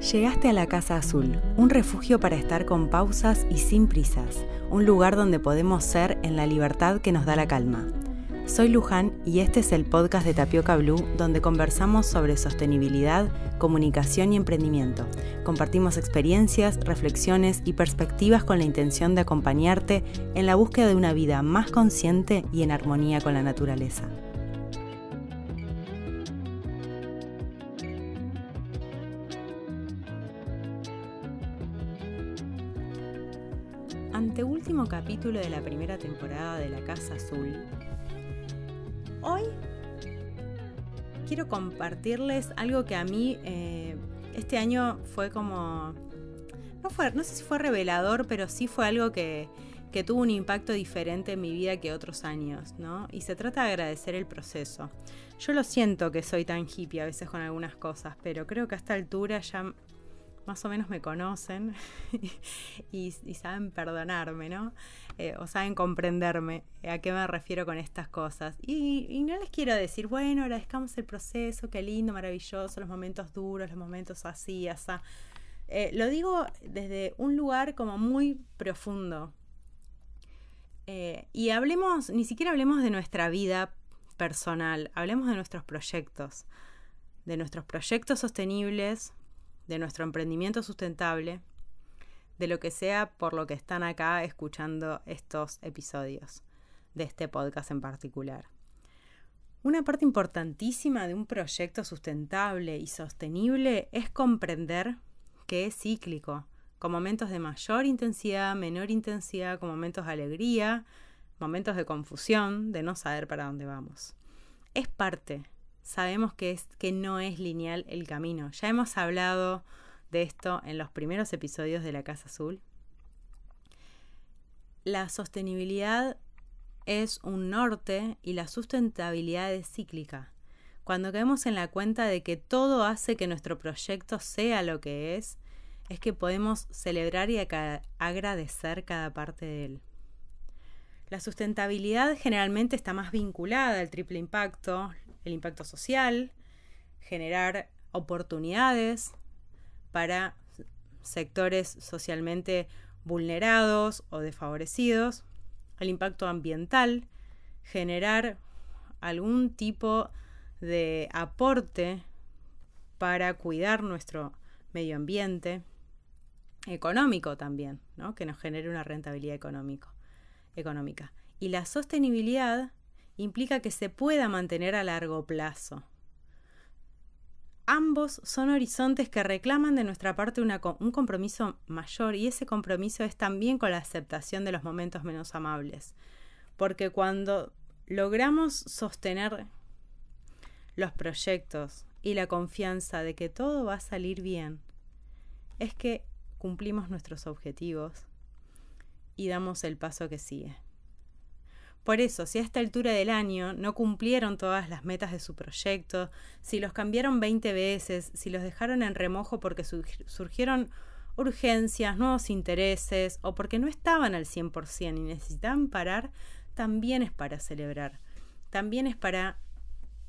Llegaste a la Casa Azul, un refugio para estar con pausas y sin prisas, un lugar donde podemos ser en la libertad que nos da la calma. Soy Luján y este es el podcast de Tapioca Blue donde conversamos sobre sostenibilidad, comunicación y emprendimiento. Compartimos experiencias, reflexiones y perspectivas con la intención de acompañarte en la búsqueda de una vida más consciente y en armonía con la naturaleza. Anteúltimo capítulo de la primera temporada de La Casa Azul. Hoy quiero compartirles algo que a mí eh, este año fue como... No, fue, no sé si fue revelador, pero sí fue algo que, que tuvo un impacto diferente en mi vida que otros años, ¿no? Y se trata de agradecer el proceso. Yo lo siento que soy tan hippie a veces con algunas cosas, pero creo que a esta altura ya más o menos me conocen y, saben perdonarme, ¿no? Eh, o saben comprenderme a qué me refiero con estas cosas. Y, no les quiero decir, bueno, agradezcamos el proceso, qué lindo, maravilloso, los momentos duros, los momentos así, así. Eh, lo digo desde un lugar como muy profundo. Eh, y hablemos, ni siquiera hablemos de nuestra vida personal, hablemos de nuestros proyectos, de nuestros proyectos sostenibles, de nuestro emprendimiento sustentable, de lo que sea por lo que están acá escuchando estos episodios de este podcast en particular. Una parte importantísima de un proyecto sustentable y sostenible es comprender que es cíclico, con momentos de mayor intensidad, menor intensidad, con momentos de alegría, momentos de confusión, de no saber para dónde vamos. Es parte sabemos que, es, que no es lineal el camino. Ya hemos hablado de esto en los primeros episodios de la Casa Azul. La sostenibilidad es un norte y la sustentabilidad es cíclica. Cuando caemos en la cuenta de que todo hace que nuestro proyecto sea lo que es, es que podemos celebrar y agradecer cada parte de él. La sustentabilidad generalmente está más vinculada al triple impacto, el impacto social, generar oportunidades para sectores socialmente vulnerados o desfavorecidos, el impacto ambiental, generar algún tipo de aporte para cuidar nuestro medio ambiente, económico también, ¿no? que nos genere una rentabilidad económico, económica. Y la sostenibilidad implica que se pueda mantener a largo plazo. Ambos son horizontes que reclaman de nuestra parte un compromiso mayor y ese compromiso es también con la aceptación de los momentos menos amables. Porque cuando logramos sostener los proyectos y la confianza de que todo va a salir bien, es que cumplimos nuestros objetivos y damos el paso que sigue. Por eso, si a esta altura del año no cumplieron todas las metas de su proyecto, si los cambiaron 20 veces, si los dejaron en remojo porque surgieron urgencias, nuevos intereses o porque no estaban al 100% y necesitaban parar, también es para celebrar. También es para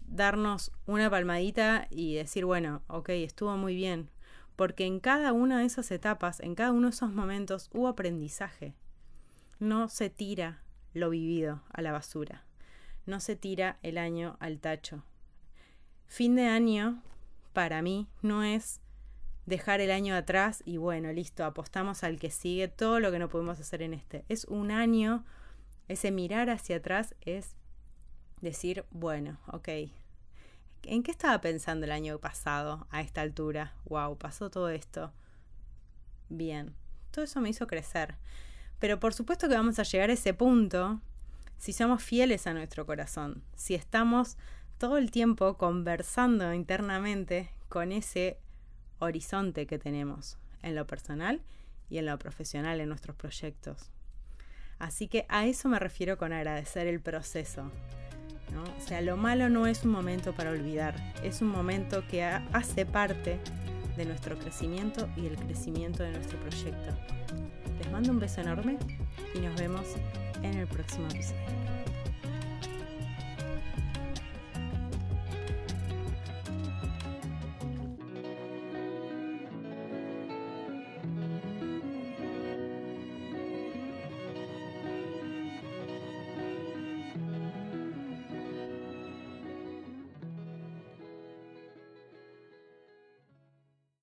darnos una palmadita y decir, bueno, ok, estuvo muy bien. Porque en cada una de esas etapas, en cada uno de esos momentos, hubo aprendizaje. No se tira lo vivido a la basura. No se tira el año al tacho. Fin de año, para mí, no es dejar el año atrás y bueno, listo, apostamos al que sigue todo lo que no podemos hacer en este. Es un año, ese mirar hacia atrás es decir, bueno, ok, ¿en qué estaba pensando el año pasado a esta altura? Wow, pasó todo esto. Bien, todo eso me hizo crecer. Pero por supuesto que vamos a llegar a ese punto si somos fieles a nuestro corazón, si estamos todo el tiempo conversando internamente con ese horizonte que tenemos en lo personal y en lo profesional en nuestros proyectos. Así que a eso me refiero con agradecer el proceso. O sea, lo malo no es un momento para olvidar, es un momento que hace parte de nuestro crecimiento y el crecimiento de nuestro proyecto. Les mando un beso enorme y nos vemos en el próximo episodio.